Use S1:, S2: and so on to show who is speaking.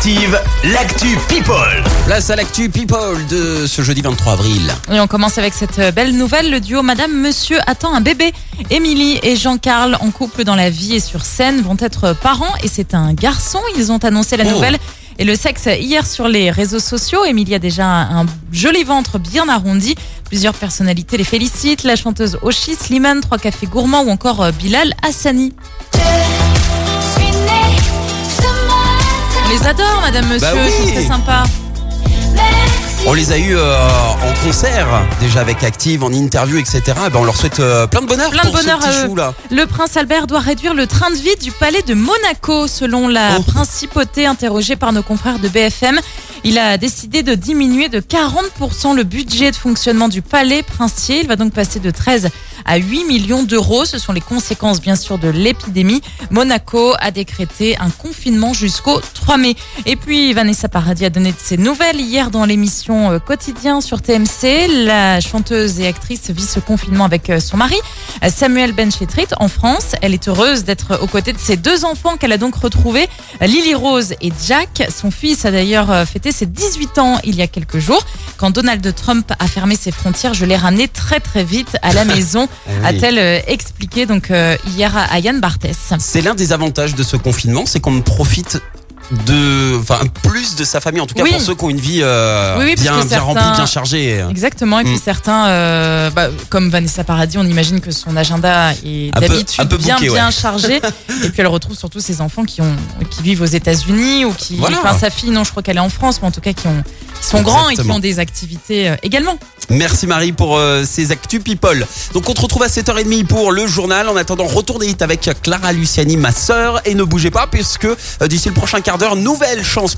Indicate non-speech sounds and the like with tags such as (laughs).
S1: Active, l'actu People.
S2: Place à l'actu People de ce jeudi 23 avril.
S3: Et on commence avec cette belle nouvelle. Le duo Madame Monsieur attend un bébé. Émilie et Jean-Carl, en couple dans la vie et sur scène, vont être parents et c'est un garçon. Ils ont annoncé la
S2: Oh.
S3: nouvelle et le sexe hier sur les réseaux sociaux. Émilie a déjà un joli ventre bien arrondi. Plusieurs personnalités les félicitent. La chanteuse Oshi, Slimane, Trois Cafés Gourmands ou encore euh, Bilal Hassani. On les adore, Madame Monsieur,
S2: Bah oui.
S3: c'est très sympa.
S2: On les a eu euh, en concert, déjà avec Active, en interview, etc. Ben, on leur souhaite euh, plein de bonheur
S3: Plein de
S2: pour ce
S3: bonheur
S2: petit
S3: à eux.
S2: chou là.
S3: Le prince Albert doit réduire le train de vie du palais de Monaco, selon la
S2: Oh.
S3: principauté interrogée par nos confrères de BFM. Il a décidé de diminuer de 40% le budget de fonctionnement du palais princier. Il va donc passer de 13 à 8 millions d'euros. Ce sont les conséquences, bien sûr, de l'épidémie. Monaco a décrété un confinement jusqu'au 3 mai. Et puis, Vanessa Paradis a donné de ses nouvelles hier dans l'émission euh, Quotidien sur TMC. La chanteuse et actrice vit ce confinement avec euh, son mari. Samuel Benchetrit en France. Elle est heureuse d'être aux côtés de ses deux enfants qu'elle a donc retrouvés, Lily Rose et Jack. Son fils a d'ailleurs euh, fêté ses 18 ans il y a quelques jours. Quand Donald Trump a fermé ses frontières, je l'ai ramené très très vite à la (laughs) maison,
S2: oui.
S3: a-t-elle euh, expliqué donc euh, hier à à Yann Barthès.
S2: C'est l'un des avantages de ce confinement, c'est qu'on profite de, enfin, plus de sa famille, en tout cas
S3: Oui.
S2: pour ceux qui ont une vie euh,
S3: Oui, oui, parce
S2: bien, bien remplie, bien chargée.
S3: Exactement. Et puis
S2: Mm.
S3: certains, euh, bah, comme Vanessa Paradis, on imagine que son agenda est d'habitude bien bien
S2: ouais.
S3: chargé. (laughs) et puis elle retrouve surtout ses enfants qui ont qui vivent aux États-Unis ou qui,
S2: Voilà.
S3: enfin sa fille, non, je crois qu'elle est en France, mais en tout cas qui ont qui sont grands et qui ont des activités euh, également.
S2: Merci Marie pour euh, ces actus people. Donc on te retrouve à 7h30 pour le journal. En attendant, retour des hits avec Clara Luciani, ma sœur. Et ne bougez pas puisque euh, d'ici le prochain quart d'heure, nouvelle chance